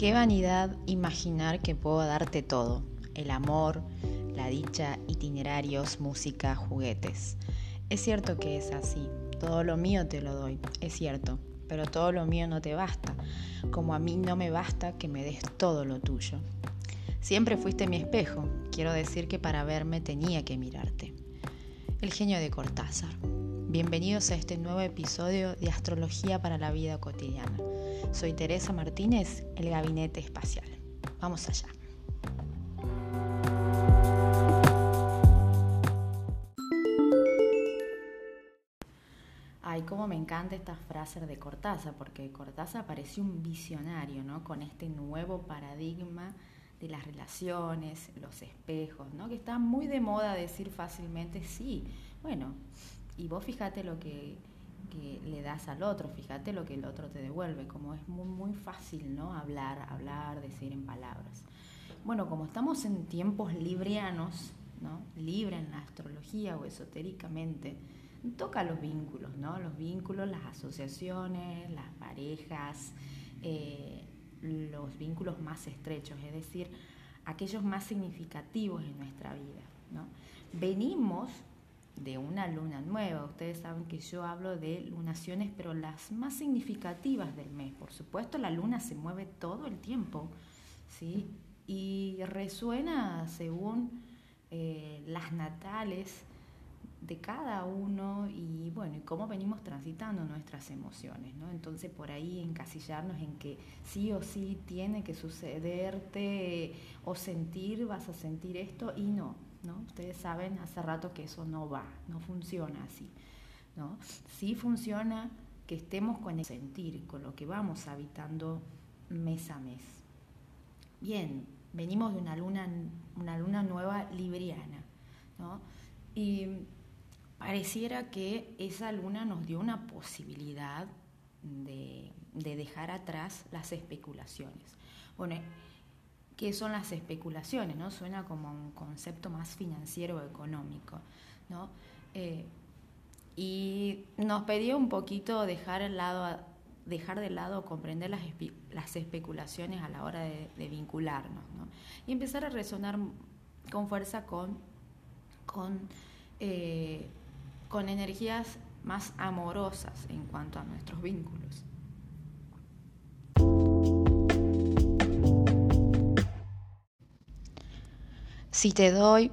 Qué vanidad imaginar que puedo darte todo, el amor, la dicha, itinerarios, música, juguetes. Es cierto que es así, todo lo mío te lo doy, es cierto, pero todo lo mío no te basta, como a mí no me basta que me des todo lo tuyo. Siempre fuiste mi espejo, quiero decir que para verme tenía que mirarte. El genio de Cortázar. Bienvenidos a este nuevo episodio de Astrología para la Vida Cotidiana. Soy Teresa Martínez, el Gabinete Espacial. Vamos allá. Ay, cómo me encanta esta frase de Cortázar, porque Cortázar pareció un visionario, ¿no? Con este nuevo paradigma de las relaciones, los espejos, ¿no? Que está muy de moda decir fácilmente, sí, bueno, y vos fíjate lo que, le das al otro, fíjate lo que el otro te devuelve, como es muy, muy fácil, ¿no? Hablar, hablar, decir en palabras. Bueno, como estamos en tiempos librianos, ¿no? Libre en la astrología o esotéricamente, toca los vínculos, ¿no? Los vínculos, las asociaciones, las parejas, eh, los vínculos más estrechos, es decir, aquellos más significativos en nuestra vida, ¿no? Venimos de una luna nueva. Ustedes saben que yo hablo de lunaciones, pero las más significativas del mes. Por supuesto, la luna se mueve todo el tiempo, ¿sí? Y resuena según eh, las natales de cada uno y bueno, y cómo venimos transitando nuestras emociones, ¿no? Entonces por ahí encasillarnos en que sí o sí tiene que sucederte o sentir, vas a sentir esto y no, Ustedes saben hace rato que eso no va, no funciona así, ¿no? Sí funciona que estemos con el sentir, con lo que vamos habitando mes a mes. Bien, venimos de una luna, una luna nueva libriana, ¿no? Y pareciera que esa luna nos dio una posibilidad de, de dejar atrás las especulaciones. Bueno, qué son las especulaciones, ¿no? Suena como un concepto más financiero o económico, ¿no? Eh, y nos pedía un poquito dejar, el lado, dejar de lado comprender las, las especulaciones a la hora de, vincularnos, ¿no? Y empezar a resonar con fuerza con, con, eh, con energías más amorosas en cuanto a nuestros vínculos. Si te doy,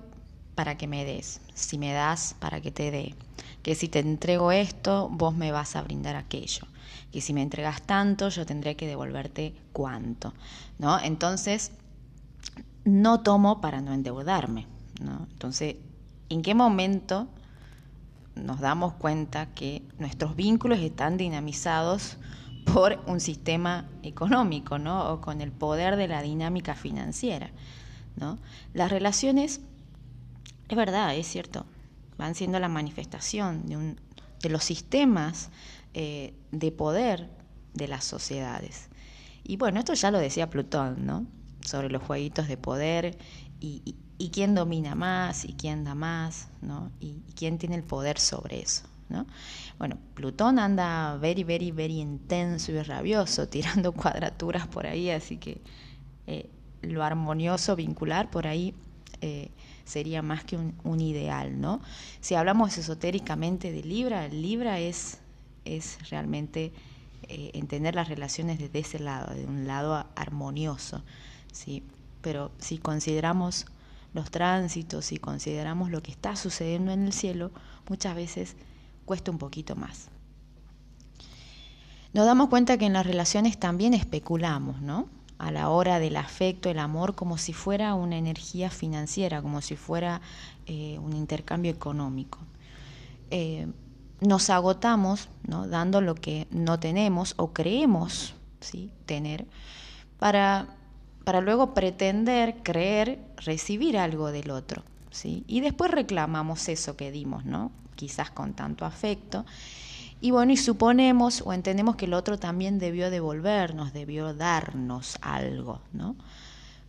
para que me des. Si me das, para que te dé. Que si te entrego esto, vos me vas a brindar aquello. Que si me entregas tanto, yo tendré que devolverte cuánto. ¿No? Entonces, no tomo para no endeudarme. ¿no? Entonces, ¿en qué momento nos damos cuenta que nuestros vínculos están dinamizados por un sistema económico, ¿no? O con el poder de la dinámica financiera. Las relaciones, es verdad, es cierto, van siendo la manifestación de, los sistemas eh, de poder de las sociedades. Y bueno, esto ya lo decía Plutón, ¿no? Sobre los jueguitos de poder y, quién domina más y quién da más, ¿no? Y, quién tiene el poder sobre eso, ¿no? Bueno, Plutón anda very, very, very intenso y rabioso, tirando cuadraturas por ahí, así que eh, lo armonioso vincular por ahí eh, sería más que un, ideal, ¿no? Si hablamos esotéricamente de Libra, Libra es, es realmente eh, entender las relaciones desde ese lado, de un lado armonioso, ¿sí? Pero si consideramos los tránsitos, si consideramos lo que está sucediendo en el cielo, muchas veces cuesta un poquito más. Nos damos cuenta que en las relaciones también especulamos, ¿no? A la hora del afecto, el amor, como si fuera una energía financiera, como si fuera eh, un intercambio económico. Eh, nos agotamos ¿no? dando lo que no tenemos o creemos tener para, para luego pretender, creer, recibir algo del otro. ¿sí? Y después reclamamos eso que dimos, ¿no? quizás con tanto afecto y bueno, y suponemos o entendemos que el otro también debió devolvernos, debió darnos algo, ¿no?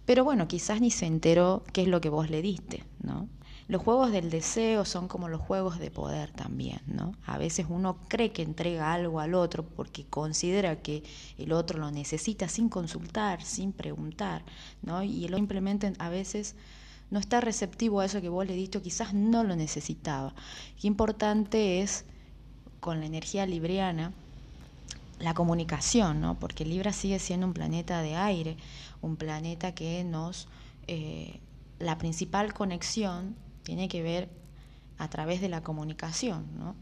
Pero bueno, quizás ni se enteró qué es lo que vos le diste, ¿no? Los juegos del deseo son como los juegos de poder también, ¿no? A veces uno cree que entrega algo al otro porque considera que el otro lo necesita sin consultar, sin preguntar, ¿no? Y él simplemente a veces no está receptivo a eso que vos le diste quizás no lo necesitaba. Qué importante es con la energía libriana la comunicación, ¿no? Porque Libra sigue siendo un planeta de aire, un planeta que nos eh, la principal conexión tiene que ver a través de la comunicación, ¿no?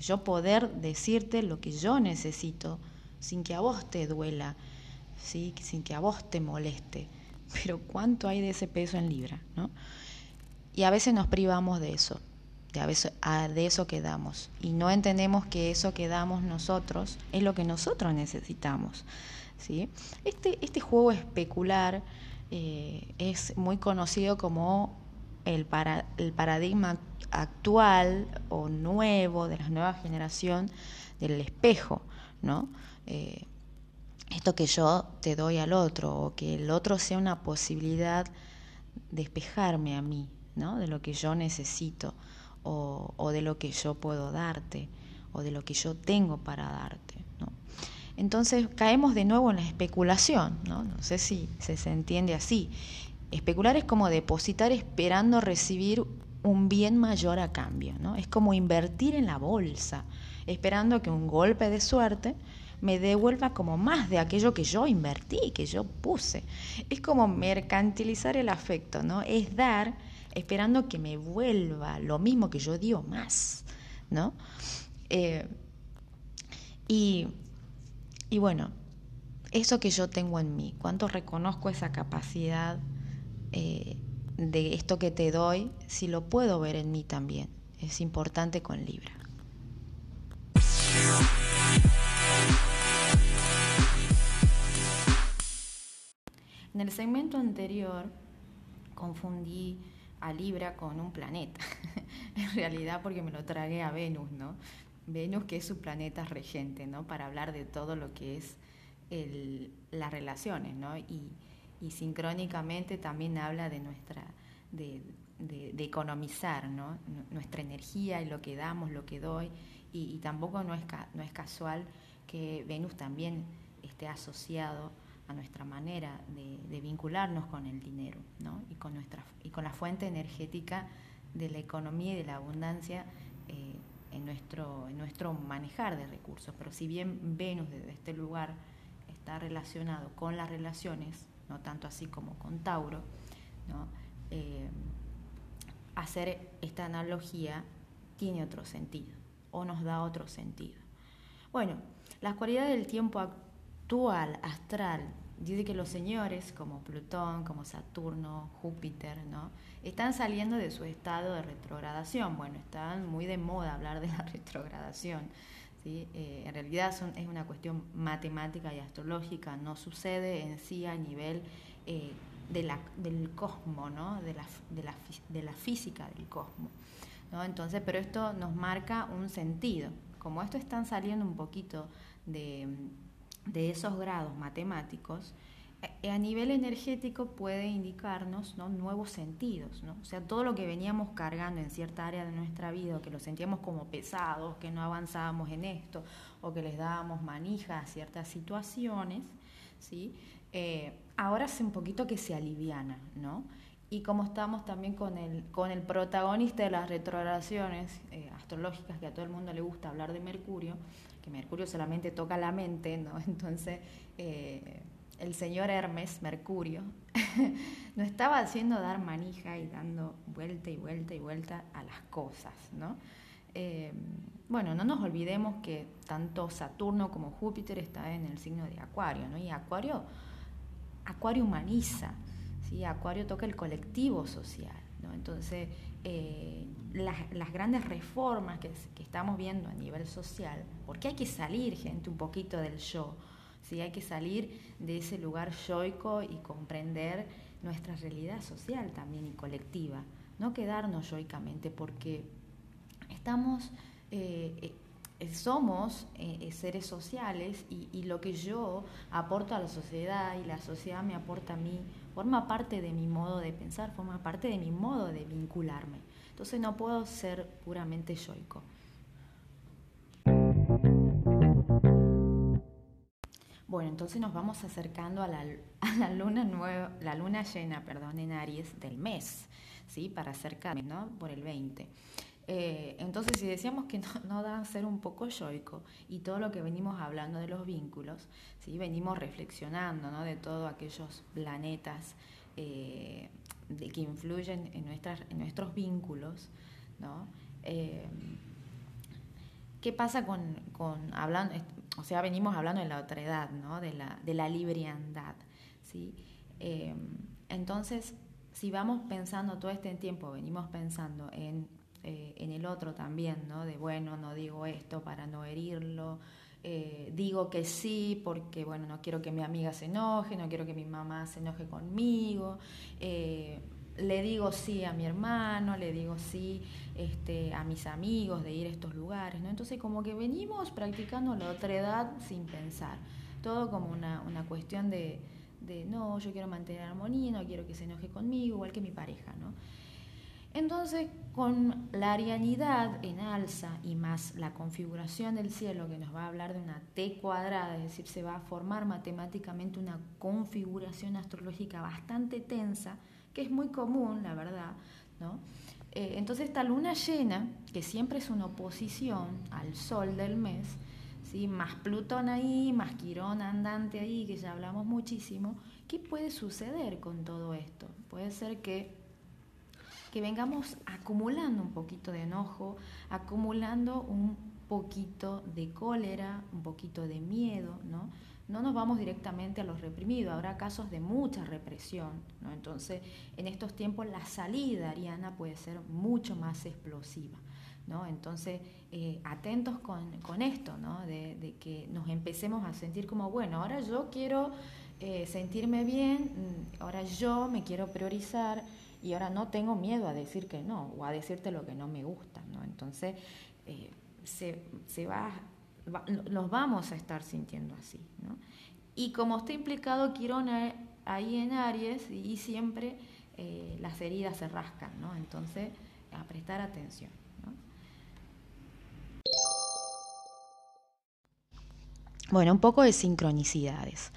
Yo poder decirte lo que yo necesito sin que a vos te duela, ¿sí? sin que a vos te moleste. Pero ¿cuánto hay de ese peso en Libra? ¿no? Y a veces nos privamos de eso, de, de eso que damos. Y no entendemos que eso que damos nosotros es lo que nosotros necesitamos. ¿sí? Este, este juego especular eh, es muy conocido como el, para, el paradigma actual o nuevo de la nueva generación del espejo, ¿no? Eh, esto que yo te doy al otro o que el otro sea una posibilidad de espejarme a mí, ¿no? De lo que yo necesito o, de lo que yo puedo darte o de lo que yo tengo para darte, ¿no? Entonces caemos de nuevo en la especulación, ¿no? No sé si se, entiende así. Especular es como depositar esperando recibir un bien mayor a cambio, ¿no? Es como invertir en la bolsa, esperando que un golpe de suerte me devuelva como más de aquello que yo invertí, que yo puse. Es como mercantilizar el afecto, ¿no? Es dar esperando que me vuelva lo mismo que yo dio más, ¿no? Eh, y y bueno, eso que yo tengo en mí, cuánto reconozco esa capacidad eh, de esto que te doy, si lo puedo ver en mí también. Es importante con Libra. En el segmento anterior confundí a Libra con un planeta, en realidad porque me lo tragué a Venus, ¿no? Venus, que es su planeta regente, ¿no? Para hablar de todo lo que es las relaciones, ¿no? Y, sincrónicamente también habla de nuestra, de, economizar, ¿no? Nuestra energía y lo que damos, lo que doy. Y, tampoco no es, no es casual que Venus también esté asociado a nuestra manera de, vincularnos con el dinero, ¿no? Y con, y con la fuente energética de la economía y de la abundancia eh, en nuestro, en nuestro manejar de recursos. Pero si bien Venus desde este lugar está relacionado con las relaciones, no tanto así como con Tauro, eh, hacer esta analogía tiene otro sentido o nos da otro sentido. Bueno, las cualidades del tiempo actual, astral, dice que los señores como Plutón, como Saturno, Júpiter, ¿no? están saliendo de su estado de retrogradación. Bueno, están muy de moda hablar de la retrogradación. ¿sí? Eh, en realidad es una cuestión matemática y astrológica, no sucede en sí a nivel eh, de la, del cosmos, ¿no? de, la, de, la, de la física del cosmos. ¿no? Entonces, pero esto nos marca un sentido. Como esto están saliendo un poquito de, de esos grados matemáticos, eh, a nivel energético puede indicarnos ¿no? nuevos sentidos, ¿no? o sea, todo lo que veníamos cargando en cierta área de nuestra vida, que lo sentíamos como pesados, que no avanzábamos en esto, o que les dábamos manija a ciertas situaciones, ¿sí? Eh, ahora hace un poquito que se aliviana, ¿no? Y como estamos también con el, con el protagonista de las retrogradaciones eh, astrológicas, que a todo el mundo le gusta hablar de Mercurio, que Mercurio solamente toca la mente, ¿no? Entonces, el señor Hermes, Mercurio, nos estaba haciendo dar manija y dando vuelta y vuelta y vuelta a las cosas, ¿no? Eh, bueno, no nos olvidemos que tanto Saturno como Júpiter están en el signo de Acuario, ¿no? Y Acuario, Acuario humaniza, ¿sí? Acuario toca el colectivo social, ¿no? Entonces, eh, las, grandes reformas que, estamos viendo a nivel social, porque hay que salir, gente, un poquito del yo, ¿sí? Hay que salir de ese lugar yoico y comprender nuestra realidad social también y colectiva, no quedarnos yoicamente porque estamos, eh, eh, somos seres sociales y, lo que yo aporto a la sociedad y la sociedad me aporta a mí, forma parte de mi modo de pensar, forma parte de mi modo de vincularme. Entonces no puedo ser puramente yoico. Bueno, entonces nos vamos acercando a la, luna nueva, la luna llena, perdón, en Aries del mes, ¿sí? Para acercarme, ¿no? Por el 20. Eh, entonces, si decíamos que no, da a ser un poco yoico y todo lo que venimos hablando de los vínculos, ¿sí? venimos reflexionando ¿no? de todos aquellos planetas eh, de, que influyen en, nuestras, en nuestros vínculos, ¿no? Eh, ¿Qué pasa con, con, hablando, o sea, venimos hablando de la otra edad, ¿no? De la, de la libriandad, ¿sí? entonces, si vamos pensando todo este tiempo, venimos pensando en eh, en el otro también, ¿no? De bueno, no digo esto para no herirlo, eh, digo que sí porque, bueno, no quiero que mi amiga se enoje, no quiero que mi mamá se enoje conmigo, eh, le digo sí a mi hermano, le digo sí este, a mis amigos de ir a estos lugares, ¿no? Entonces como que venimos practicando la otra edad sin pensar, todo como una, una cuestión de, de, no, yo quiero mantener armonía, no quiero que se enoje conmigo, igual que mi pareja, ¿no? Entonces, con la arianidad en alza y más la configuración del cielo que nos va a hablar de una T cuadrada, es decir, se va a formar matemáticamente una configuración astrológica bastante tensa, que es muy común, la verdad, ¿no? Eh, entonces esta luna llena, que siempre es una oposición al sol del mes, ¿sí? más Plutón ahí, más Quirón andante ahí, que ya hablamos muchísimo, ¿qué puede suceder con todo esto? Puede ser que que vengamos acumulando un poquito de enojo, acumulando un poquito de cólera, un poquito de miedo, ¿no? No nos vamos directamente a los reprimidos, habrá casos de mucha represión, ¿no? Entonces, en estos tiempos la salida ariana puede ser mucho más explosiva, ¿no? Entonces, eh, atentos con, esto, ¿no? De, que nos empecemos a sentir como, bueno, ahora yo quiero eh, sentirme bien, mm, ahora yo me quiero priorizar, y ahora no tengo miedo a decir que no o a decirte lo que no me gusta, ¿no? Entonces eh, se, se va, nos vamos a estar sintiendo así, ¿no? Y como está implicado Quirón ahí en Aries y siempre eh, las heridas se rascan, ¿no? Entonces a prestar atención. ¿no? Bueno, un poco de sincronicidades.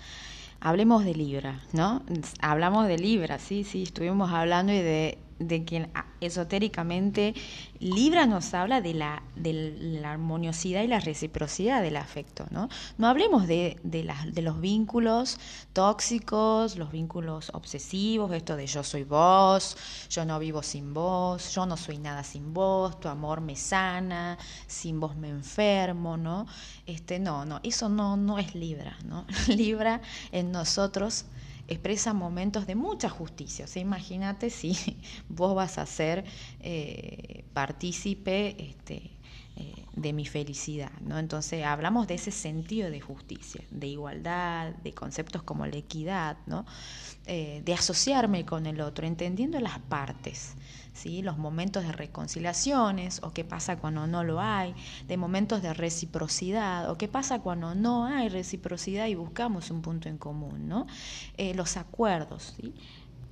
Hablemos de Libra, ¿no? Hablamos de Libra, sí, sí, estuvimos hablando y de, de que esotéricamente Libra nos habla de la, de la armoniosidad y la reciprocidad del afecto, ¿no? No hablemos de, de, de los vínculos tóxicos, los vínculos obsesivos, esto de yo soy vos, yo no vivo sin vos, yo no soy nada sin vos, tu amor me sana, sin vos me enfermo, ¿no? Este, no, no, eso no, no es Libra, ¿no? Libra en nosotros expresa momentos de mucha justicia. O imagínate si vos vas a ser eh, partícipe este, eh, de mi felicidad. ¿no? Entonces hablamos de ese sentido de justicia, de igualdad, de conceptos como la equidad, ¿no? Eh, de asociarme con el otro, entendiendo las partes. ¿Sí? los momentos de reconciliaciones o qué pasa cuando no lo hay, de momentos de reciprocidad o qué pasa cuando no hay reciprocidad y buscamos un punto en común, ¿no? Eh, los acuerdos, ¿sí?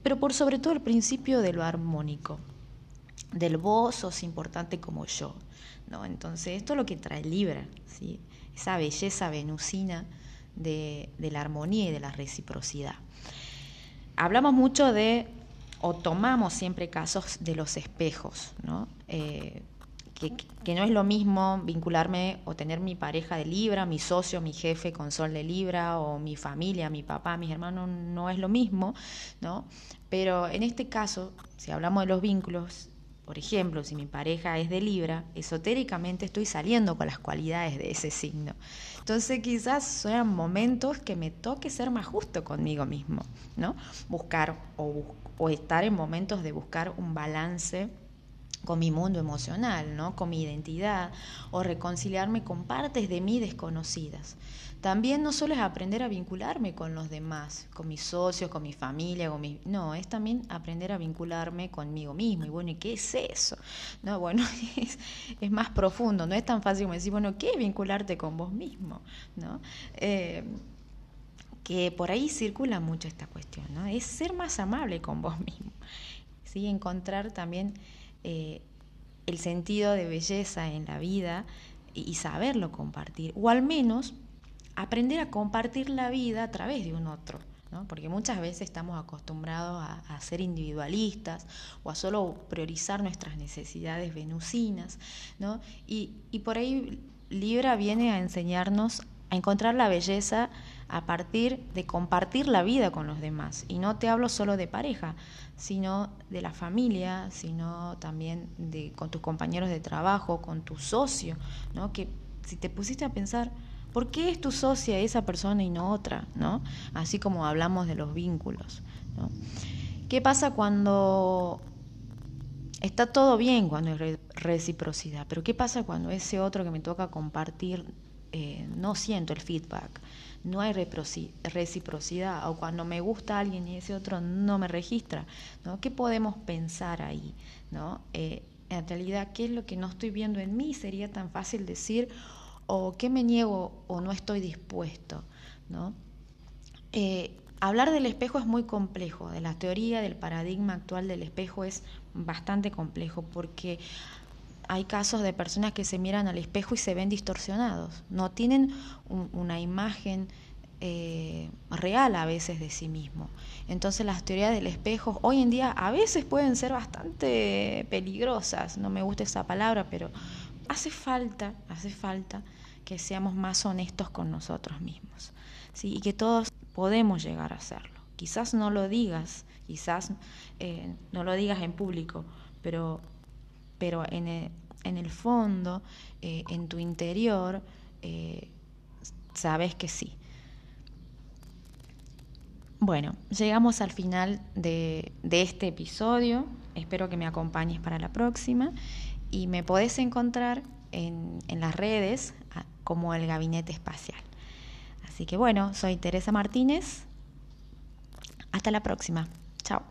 pero por sobre todo el principio de lo armónico, del vos sos importante como yo. Entonces, esto es lo que trae Libra, ¿sí? esa belleza venusina de, la armonía y de la reciprocidad. Hablamos mucho de, o tomamos siempre casos de los espejos, ¿no? Eh, que, no es lo mismo vincularme o tener mi pareja de Libra, mi socio, mi jefe con sol de Libra, o mi familia, mi papá, mis hermanos, no es lo mismo, ¿no? Pero en este caso, si hablamos de los vínculos, por ejemplo, si mi pareja es de Libra, esotéricamente estoy saliendo con las cualidades de ese signo. Entonces quizás sean momentos que me toque ser más justo conmigo mismo, ¿no? Buscar o, o estar en momentos de buscar un balance con mi mundo emocional, ¿no? con mi identidad, o reconciliarme con partes de mí desconocidas. También no solo es aprender a vincularme con los demás, con mis socios, con mi familia, con mi... No, es también aprender a vincularme conmigo mismo. Y bueno, ¿y qué es eso? No, bueno, es, más profundo, no es tan fácil como decir, bueno, ¿qué es vincularte con vos mismo? ¿No? Eh, que por ahí circula mucho esta cuestión, ¿no? Es ser más amable con vos mismo, ¿sí? Encontrar también eh, el sentido de belleza en la vida y saberlo compartir, o al menos aprender a compartir la vida a través de un otro. ¿no? Porque muchas veces estamos acostumbrados a, ser individualistas o a solo priorizar nuestras necesidades venusinas, ¿no? Y, y por ahí Libra viene a enseñarnos a encontrar la belleza a partir de compartir la vida con los demás. Y no te hablo solo de pareja, sino de la familia, sino también de, con tus compañeros de trabajo, con tu socio, ¿no? Que si te pusiste a pensar, ¿por qué es tu socia esa persona y no otra? ¿no? Así como hablamos de los vínculos. ¿Qué pasa cuando está todo bien, cuando hay reciprocidad? Pero ¿qué pasa cuando ese otro que me toca compartir eh, no siento el feedback? no hay reciprocidad, o cuando me gusta alguien y ese otro no me registra, ¿no? ¿Qué podemos pensar ahí? ¿no? Eh, en realidad, ¿qué es lo que no estoy viendo en mí? Sería tan fácil decir, o qué me niego o no estoy dispuesto, ¿no? Eh, hablar del espejo es muy complejo, de la teoría, del paradigma actual del espejo es bastante complejo, porque hay casos de personas que se miran al espejo y se ven distorsionados, no tienen una imagen eh, real a veces de sí mismo. Entonces las teorías del espejo hoy en día a veces pueden ser bastante peligrosas, no me gusta esa palabra, pero hace falta, hace falta que seamos más honestos con nosotros mismos, ¿sí? y que todos podemos llegar a hacerlo. Quizás no lo digas, quizás eh, no lo digas en público, pero pero en el, fondo, eh, en tu interior, eh, sabes que sí. Bueno, llegamos al final de, este episodio. Espero que me acompañes para la próxima. Y me podés encontrar en, en las redes como el Gabinete Espacial. Así que bueno, soy Teresa Martínez. Hasta la próxima. Chao.